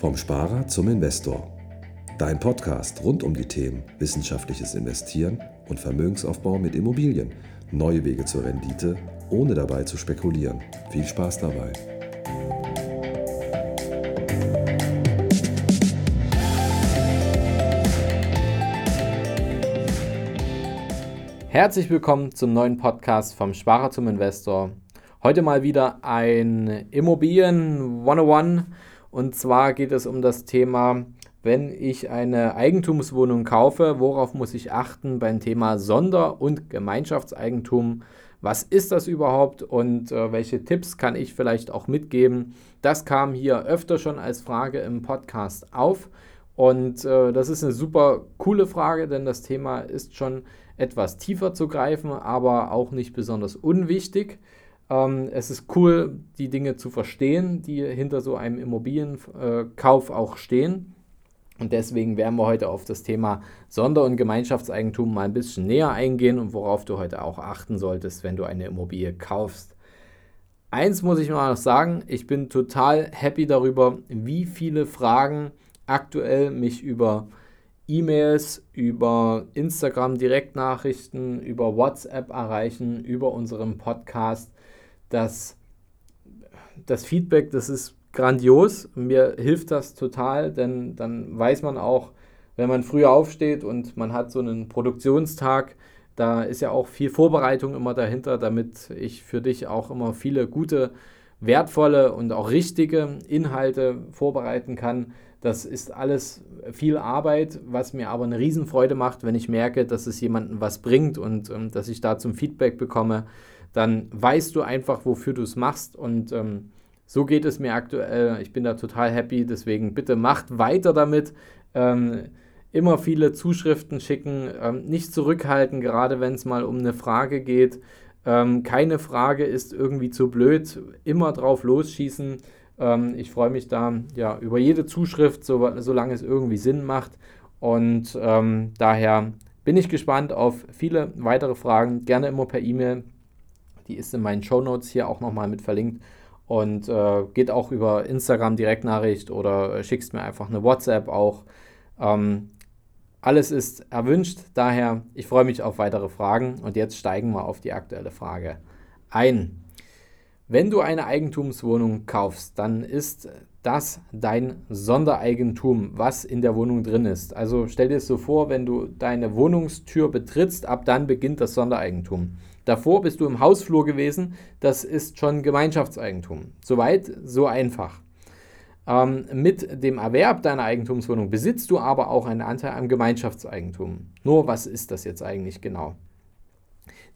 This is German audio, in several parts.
Vom Sparer zum Investor. Dein Podcast rund um die Themen wissenschaftliches Investieren und Vermögensaufbau mit Immobilien. Neue Wege zur Rendite, ohne dabei zu spekulieren. Viel Spaß dabei. Herzlich willkommen zum neuen Podcast vom Sparer zum Investor. Heute mal wieder ein Immobilien 101 und zwar geht es um das Thema, wenn ich eine Eigentumswohnung kaufe, worauf muss ich achten beim Thema Sonder- und Gemeinschaftseigentum? Was ist das überhaupt und äh, welche Tipps kann ich vielleicht auch mitgeben? Das kam hier öfter schon als Frage im Podcast auf. Und äh, das ist eine super coole Frage, denn das Thema ist schon etwas tiefer zu greifen, aber auch nicht besonders unwichtig. Ähm, es ist cool, die Dinge zu verstehen, die hinter so einem Immobilienkauf auch stehen. Und deswegen werden wir heute auf das Thema Sonder- und Gemeinschaftseigentum mal ein bisschen näher eingehen und worauf du heute auch achten solltest, wenn du eine Immobilie kaufst. Eins muss ich mal noch sagen, ich bin total happy darüber, wie viele Fragen aktuell mich über E-Mails, über Instagram Direktnachrichten, über WhatsApp erreichen, über unseren Podcast. Das, das Feedback, das ist grandios. Mir hilft das total, denn dann weiß man auch, wenn man früher aufsteht und man hat so einen Produktionstag, da ist ja auch viel Vorbereitung immer dahinter, damit ich für dich auch immer viele gute, wertvolle und auch richtige Inhalte vorbereiten kann das ist alles viel Arbeit, was mir aber eine Riesenfreude macht, wenn ich merke, dass es jemandem was bringt und ähm, dass ich da zum Feedback bekomme. Dann weißt du einfach, wofür du es machst und ähm, so geht es mir aktuell. Ich bin da total happy, deswegen bitte macht weiter damit. Ähm, immer viele Zuschriften schicken, ähm, nicht zurückhalten, gerade wenn es mal um eine Frage geht. Ähm, keine Frage ist irgendwie zu blöd, immer drauf losschießen. Ähm, ich freue mich da ja, über jede Zuschrift, so, solange es irgendwie Sinn macht. Und ähm, daher bin ich gespannt auf viele weitere Fragen. Gerne immer per E-Mail. Die ist in meinen Show Notes hier auch nochmal mit verlinkt. Und äh, geht auch über Instagram Direktnachricht oder äh, schickst mir einfach eine WhatsApp auch. Ähm, alles ist erwünscht, daher ich freue mich auf weitere Fragen und jetzt steigen wir auf die aktuelle Frage ein. Wenn du eine Eigentumswohnung kaufst, dann ist das dein Sondereigentum, was in der Wohnung drin ist. Also stell dir es so vor, wenn du deine Wohnungstür betrittst, ab dann beginnt das Sondereigentum. Davor bist du im Hausflur gewesen, das ist schon Gemeinschaftseigentum. Soweit, so einfach. Ähm, mit dem Erwerb deiner Eigentumswohnung besitzt du aber auch einen Anteil am Gemeinschaftseigentum. Nur was ist das jetzt eigentlich genau?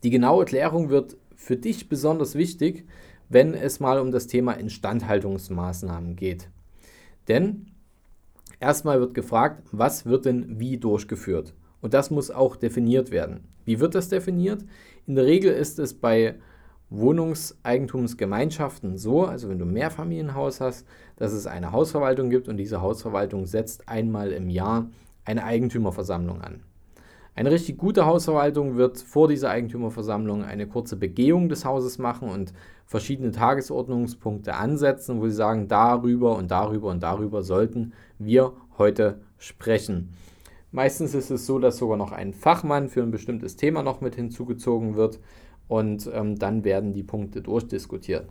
Die genaue Klärung wird für dich besonders wichtig, wenn es mal um das Thema Instandhaltungsmaßnahmen geht. Denn erstmal wird gefragt, was wird denn wie durchgeführt? Und das muss auch definiert werden. Wie wird das definiert? In der Regel ist es bei Wohnungseigentumsgemeinschaften so, also wenn du ein Mehrfamilienhaus hast, dass es eine Hausverwaltung gibt und diese Hausverwaltung setzt einmal im Jahr eine Eigentümerversammlung an. Eine richtig gute Hausverwaltung wird vor dieser Eigentümerversammlung eine kurze Begehung des Hauses machen und verschiedene Tagesordnungspunkte ansetzen, wo sie sagen, darüber und darüber und darüber sollten wir heute sprechen. Meistens ist es so, dass sogar noch ein Fachmann für ein bestimmtes Thema noch mit hinzugezogen wird und ähm, dann werden die Punkte durchdiskutiert.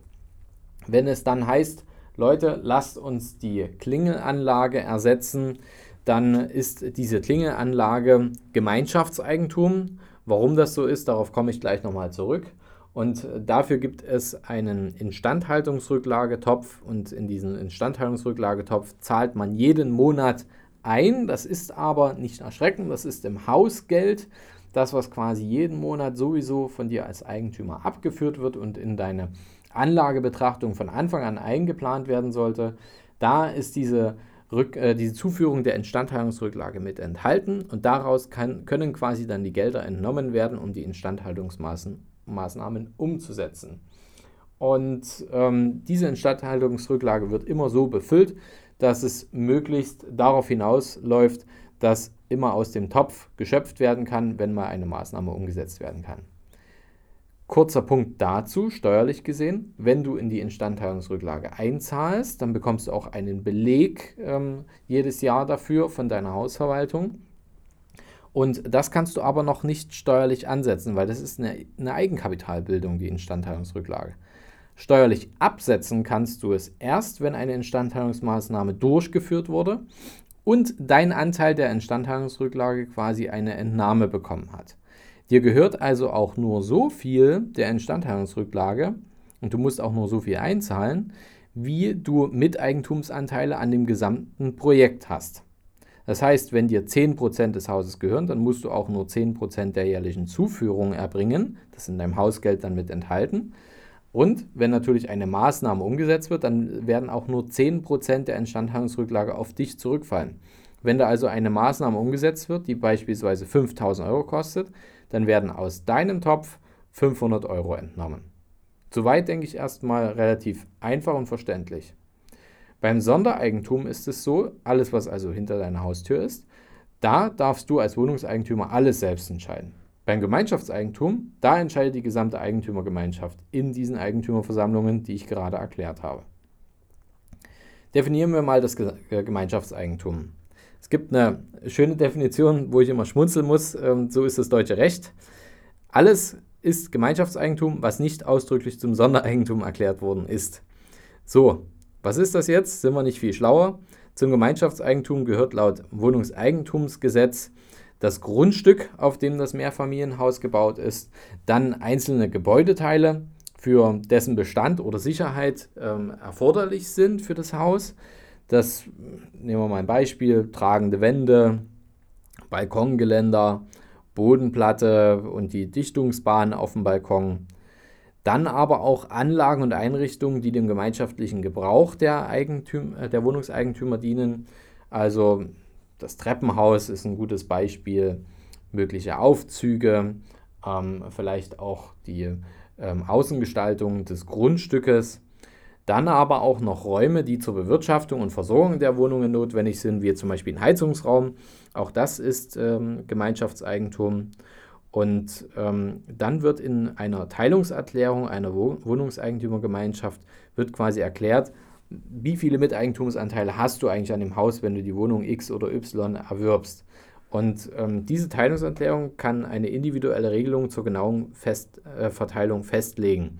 Wenn es dann heißt, Leute, lasst uns die Klingelanlage ersetzen, dann ist diese Klingelanlage Gemeinschaftseigentum. Warum das so ist, darauf komme ich gleich nochmal zurück. Und dafür gibt es einen Instandhaltungsrücklagetopf und in diesen Instandhaltungsrücklagetopf zahlt man jeden Monat ein. Das ist aber nicht erschreckend, das ist im Hausgeld. Das, was quasi jeden Monat sowieso von dir als Eigentümer abgeführt wird und in deine Anlagebetrachtung von Anfang an eingeplant werden sollte. Da ist diese Rück, äh, diese Zuführung der Instandhaltungsrücklage mit enthalten und daraus kann, können quasi dann die Gelder entnommen werden, um die Instandhaltungsmaßnahmen umzusetzen. Und ähm, diese Instandhaltungsrücklage wird immer so befüllt, dass es möglichst darauf hinausläuft, dass immer aus dem Topf geschöpft werden kann, wenn mal eine Maßnahme umgesetzt werden kann. Kurzer Punkt dazu, steuerlich gesehen, wenn du in die Instandhaltungsrücklage einzahlst, dann bekommst du auch einen Beleg ähm, jedes Jahr dafür von deiner Hausverwaltung. Und das kannst du aber noch nicht steuerlich ansetzen, weil das ist eine, eine Eigenkapitalbildung, die Instandhaltungsrücklage. Steuerlich absetzen kannst du es erst, wenn eine Instandhaltungsmaßnahme durchgeführt wurde und dein Anteil der Instandhaltungsrücklage quasi eine Entnahme bekommen hat. Dir gehört also auch nur so viel der Instandhaltungsrücklage und du musst auch nur so viel einzahlen, wie du Miteigentumsanteile an dem gesamten Projekt hast. Das heißt, wenn dir 10% des Hauses gehören, dann musst du auch nur 10% der jährlichen Zuführung erbringen. Das ist in deinem Hausgeld dann mit enthalten. Und wenn natürlich eine Maßnahme umgesetzt wird, dann werden auch nur 10% der Instandhaltungsrücklage auf dich zurückfallen. Wenn da also eine Maßnahme umgesetzt wird, die beispielsweise 5000 Euro kostet, dann werden aus deinem Topf 500 Euro entnommen. Soweit denke ich erstmal relativ einfach und verständlich. Beim Sondereigentum ist es so, alles was also hinter deiner Haustür ist, da darfst du als Wohnungseigentümer alles selbst entscheiden. Beim Gemeinschaftseigentum, da entscheidet die gesamte Eigentümergemeinschaft in diesen Eigentümerversammlungen, die ich gerade erklärt habe. Definieren wir mal das äh, Gemeinschaftseigentum. Es gibt eine schöne Definition, wo ich immer schmunzeln muss. Ähm, so ist das deutsche Recht. Alles ist Gemeinschaftseigentum, was nicht ausdrücklich zum Sondereigentum erklärt worden ist. So, was ist das jetzt? Sind wir nicht viel schlauer? Zum Gemeinschaftseigentum gehört laut Wohnungseigentumsgesetz das Grundstück, auf dem das Mehrfamilienhaus gebaut ist, dann einzelne Gebäudeteile, für dessen Bestand oder Sicherheit ähm, erforderlich sind für das Haus, das, nehmen wir mal ein Beispiel, tragende Wände, Balkongeländer, Bodenplatte und die Dichtungsbahn auf dem Balkon. Dann aber auch Anlagen und Einrichtungen, die dem gemeinschaftlichen Gebrauch der, Eigentüm äh, der Wohnungseigentümer dienen. Also das Treppenhaus ist ein gutes Beispiel, mögliche Aufzüge, ähm, vielleicht auch die ähm, Außengestaltung des Grundstückes. Dann aber auch noch Räume, die zur Bewirtschaftung und Versorgung der Wohnungen notwendig sind, wie zum Beispiel ein Heizungsraum. Auch das ist ähm, Gemeinschaftseigentum. Und ähm, dann wird in einer Teilungserklärung einer Wohnungseigentümergemeinschaft wird quasi erklärt, wie viele Miteigentumsanteile hast du eigentlich an dem Haus, wenn du die Wohnung X oder Y erwirbst. Und ähm, diese Teilungserklärung kann eine individuelle Regelung zur genauen Fest, äh, Verteilung festlegen.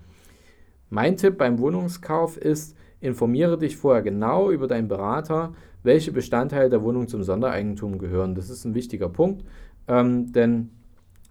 Mein Tipp beim Wohnungskauf ist, informiere dich vorher genau über deinen Berater, welche Bestandteile der Wohnung zum Sondereigentum gehören. Das ist ein wichtiger Punkt, ähm, denn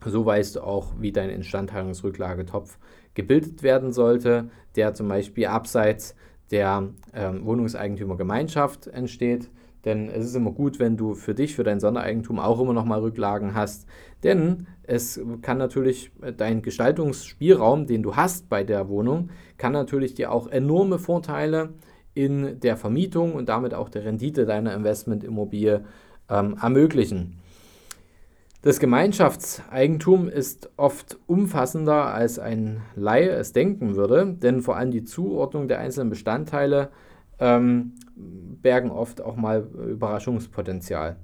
so weißt du auch, wie dein Instandhaltungsrücklagetopf gebildet werden sollte, der zum Beispiel abseits der ähm, Wohnungseigentümergemeinschaft entsteht. Denn es ist immer gut, wenn du für dich, für dein Sondereigentum auch immer noch mal Rücklagen hast. Denn es kann natürlich äh, dein Gestaltungsspielraum, den du hast bei der Wohnung, kann natürlich dir auch enorme Vorteile in der Vermietung und damit auch der Rendite deiner Investmentimmobilie ähm, ermöglichen. Das Gemeinschaftseigentum ist oft umfassender als ein Laie es denken würde, denn vor allem die Zuordnung der einzelnen Bestandteile ähm, bergen oft auch mal Überraschungspotenzial.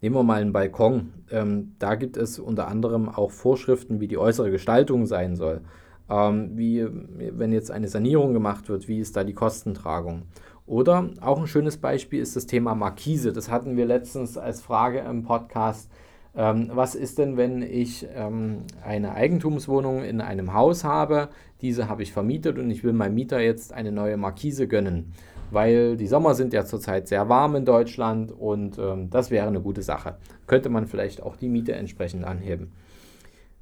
Nehmen wir mal einen Balkon. Ähm, da gibt es unter anderem auch Vorschriften, wie die äußere Gestaltung sein soll. Ähm, wie, wenn jetzt eine Sanierung gemacht wird, wie ist da die Kostentragung? Oder auch ein schönes Beispiel ist das Thema Markise. Das hatten wir letztens als Frage im Podcast ähm, was ist denn, wenn ich ähm, eine Eigentumswohnung in einem Haus habe? Diese habe ich vermietet und ich will meinem Mieter jetzt eine neue Markise gönnen, weil die Sommer sind ja zurzeit sehr warm in Deutschland und ähm, das wäre eine gute Sache. Könnte man vielleicht auch die Miete entsprechend anheben.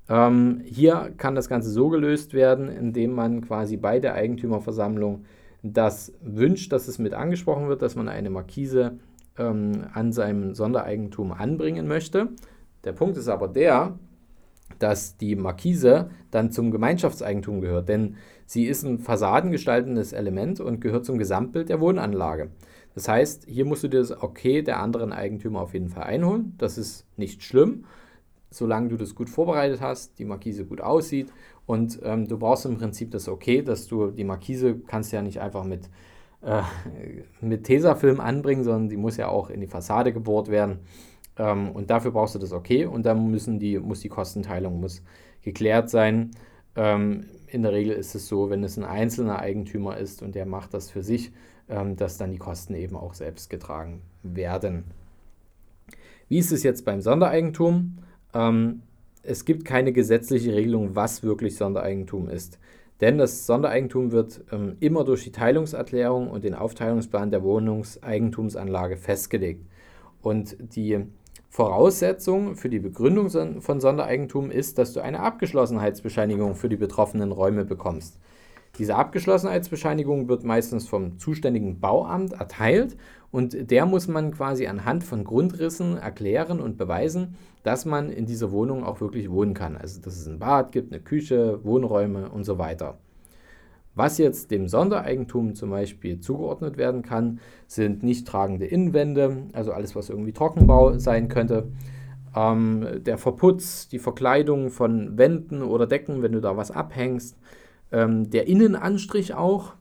Ähm, hier kann das Ganze so gelöst werden, indem man quasi bei der Eigentümerversammlung das wünscht, dass es mit angesprochen wird, dass man eine Markise ähm, an seinem Sondereigentum anbringen möchte. Der Punkt ist aber der, dass die Markise dann zum Gemeinschaftseigentum gehört, denn sie ist ein fassadengestaltendes Element und gehört zum Gesamtbild der Wohnanlage. Das heißt, hier musst du dir das Okay der anderen Eigentümer auf jeden Fall einholen. Das ist nicht schlimm, solange du das gut vorbereitet hast, die Markise gut aussieht und ähm, du brauchst im Prinzip das Okay, dass du die Markise kannst ja nicht einfach mit, äh, mit Tesafilm anbringen, sondern die muss ja auch in die Fassade gebohrt werden. Ähm, und dafür brauchst du das okay und dann müssen die, muss die Kostenteilung muss geklärt sein. ähm, in der Regel ist es so, wenn es ein einzelner Eigentümer ist und der macht das für sich, ähm, dass dann die Kosten eben auch selbst getragen werden. Wie ist es jetzt beim Sondereigentum? Ähm, es gibt keine gesetzliche Regelung, was wirklich Sondereigentum ist. Denn das Sondereigentum wird ähm, immer durch die Teilungserklärung und den Aufteilungsplan der Wohnungseigentumsanlage festgelegt. Und die Voraussetzung für die Begründung von Sondereigentum ist, dass du eine Abgeschlossenheitsbescheinigung für die betroffenen Räume bekommst. Diese Abgeschlossenheitsbescheinigung wird meistens vom zuständigen Bauamt erteilt und der muss man quasi anhand von Grundrissen erklären und beweisen, dass man in dieser Wohnung auch wirklich wohnen kann. Also dass es ein Bad gibt, eine Küche, Wohnräume und so weiter. Was jetzt dem Sondereigentum zum Beispiel zugeordnet werden kann, sind nicht tragende Innenwände, also alles, was irgendwie Trockenbau sein könnte. Ähm, der Verputz, die Verkleidung von Wänden oder Decken, wenn du da was abhängst. Ähm, der Innenanstrich auch.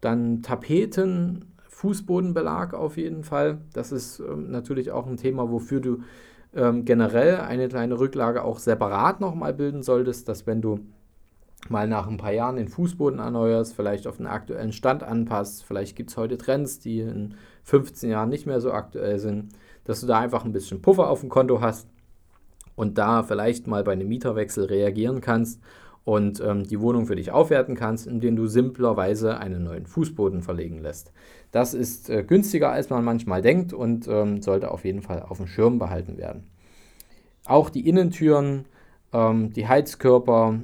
Dann Tapeten, Fußbodenbelag auf jeden Fall. Das ist ähm, natürlich auch ein Thema, wofür du ähm, generell eine kleine Rücklage auch separat nochmal bilden solltest, dass wenn du mal nach ein paar Jahren den Fußboden erneuerst, vielleicht auf den aktuellen Stand anpasst. Vielleicht gibt es heute Trends, die in 15 Jahren nicht mehr so aktuell sind, dass du da einfach ein bisschen Puffer auf dem Konto hast und da vielleicht mal bei einem Mieterwechsel reagieren kannst und ähm, die Wohnung für dich aufwerten kannst, indem du simplerweise einen neuen Fußboden verlegen lässt. Das ist äh, günstiger, als man manchmal denkt und ähm, sollte auf jeden Fall auf dem Schirm behalten werden. Auch die Innentüren, ähm, die Heizkörper,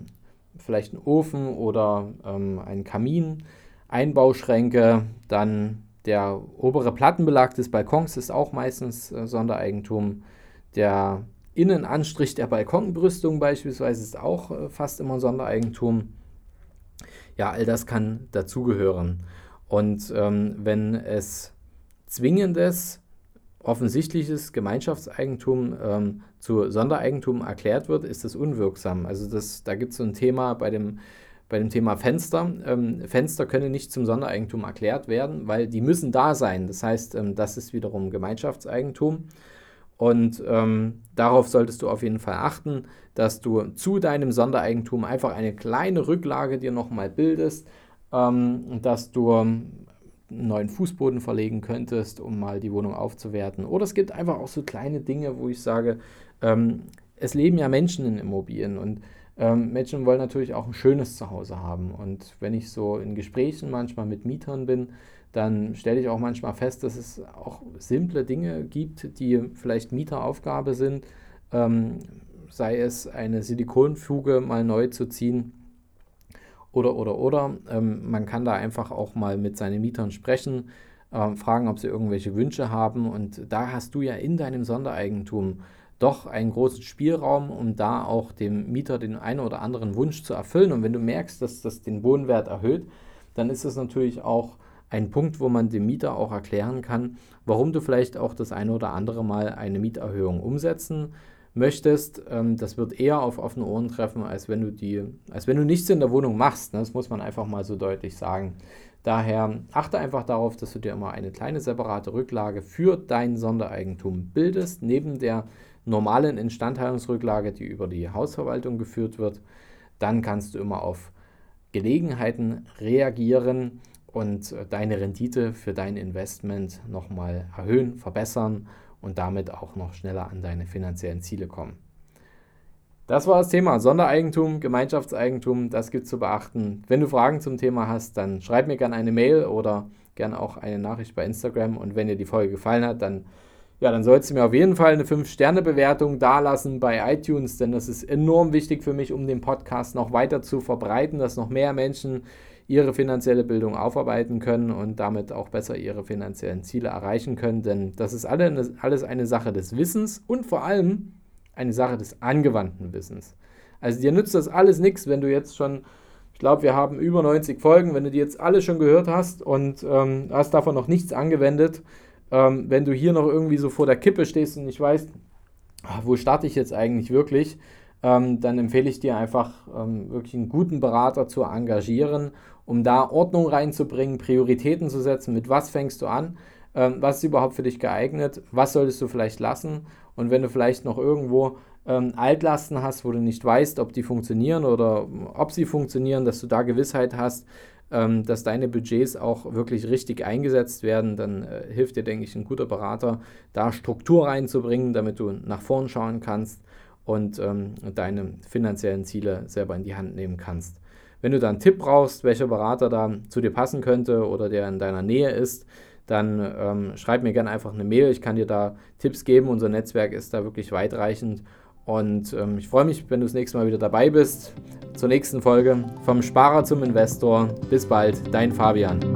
vielleicht ein Ofen oder ähm, ein Kamin, Einbauschränke, dann der obere Plattenbelag des Balkons ist auch meistens äh, Sondereigentum. Der Innenanstrich der Balkonbrüstung beispielsweise ist auch äh, fast immer Sondereigentum. Ja, all das kann dazugehören. Und ähm, wenn es zwingendes offensichtliches Gemeinschaftseigentum ähm, zu Sondereigentum erklärt wird, ist das unwirksam. Also das, da gibt es so ein Thema bei dem, bei dem Thema Fenster. Ähm, Fenster können nicht zum Sondereigentum erklärt werden, weil die müssen da sein. Das heißt, ähm, das ist wiederum Gemeinschaftseigentum. Und ähm, darauf solltest du auf jeden Fall achten, dass du zu deinem Sondereigentum einfach eine kleine Rücklage dir nochmal bildest, ähm, dass du einen neuen Fußboden verlegen könntest, um mal die Wohnung aufzuwerten. Oder es gibt einfach auch so kleine Dinge, wo ich sage, ähm, es leben ja Menschen in Immobilien und ähm, Menschen wollen natürlich auch ein schönes Zuhause haben. Und wenn ich so in Gesprächen manchmal mit Mietern bin, dann stelle ich auch manchmal fest, dass es auch simple Dinge gibt, die vielleicht Mieteraufgabe sind. Ähm, sei es eine Silikonfuge mal neu zu ziehen oder, oder, oder. Ähm, man kann da einfach auch mal mit seinen Mietern sprechen, äh, fragen, ob sie irgendwelche Wünsche haben. Und da hast du ja in deinem Sondereigentum doch einen großen Spielraum, um da auch dem Mieter den einen oder anderen Wunsch zu erfüllen. Und wenn du merkst, dass das den Wohnwert erhöht, dann ist es natürlich auch ein Punkt, wo man dem Mieter auch erklären kann, warum du vielleicht auch das eine oder andere Mal eine Mieterhöhung umsetzen möchtest, ähm, das wird eher auf offene Ohren treffen, als wenn du die, als wenn du nichts in der Wohnung machst. Ne? Das muss man einfach mal so deutlich sagen. Daher achte einfach darauf, dass du dir immer eine kleine separate Rücklage für dein Sondereigentum bildest, neben der normalen Instandhaltungsrücklage, die über die Hausverwaltung geführt wird. Dann kannst du immer auf Gelegenheiten reagieren und äh, deine Rendite für dein Investment nochmal erhöhen, verbessern und damit auch noch schneller an deine finanziellen Ziele kommen. Das war das Thema Sondereigentum, Gemeinschaftseigentum, das gibt es zu beachten. Wenn du Fragen zum Thema hast, dann schreib mir gerne eine Mail oder gerne auch eine Nachricht bei Instagram. Und wenn dir die Folge gefallen hat, dann, ja, dann sollst du mir auf jeden Fall eine 5-Sterne-Bewertung dalassen bei iTunes, denn das ist enorm wichtig für mich, um den Podcast noch weiter zu verbreiten, dass noch mehr Menschen ihre finanzielle Bildung aufarbeiten können und damit auch besser ihre finanziellen Ziele erreichen können. Denn das ist alles eine Sache des Wissens und vor allem eine Sache des angewandten Wissens. Also dir nützt das alles nichts, wenn du jetzt schon, ich glaube, wir haben über 90 Folgen, wenn du die jetzt alle schon gehört hast und ähm, hast davon noch nichts angewendet, ähm, wenn du hier noch irgendwie so vor der Kippe stehst und nicht weißt, ah, wo starte ich jetzt eigentlich wirklich, ähm, dann empfehle ich dir einfach ähm, wirklich einen guten Berater zu engagieren, um da Ordnung reinzubringen, Prioritäten zu setzen, mit was fängst du an, ähm, was ist überhaupt für dich geeignet, was solltest du vielleicht lassen und wenn du vielleicht noch irgendwo ähm, Altlasten hast, wo du nicht weißt, ob die funktionieren oder ob sie funktionieren, dass du da Gewissheit hast, ähm, dass deine Budgets auch wirklich richtig eingesetzt werden, dann äh, hilft dir, denke ich, ein guter Berater, da Struktur reinzubringen, damit du nach vorn schauen kannst und ähm, deine finanziellen Ziele selber in die Hand nehmen kannst. Wenn du da einen Tipp brauchst, welcher Berater da zu dir passen könnte oder der in deiner Nähe ist, dann ähm, schreib mir gerne einfach eine Mail. Ich kann dir da Tipps geben. Unser Netzwerk ist da wirklich weitreichend. Und ähm, ich freue mich, wenn du das nächste Mal wieder dabei bist. Zur nächsten Folge vom Sparer zum Investor. Bis bald, dein Fabian.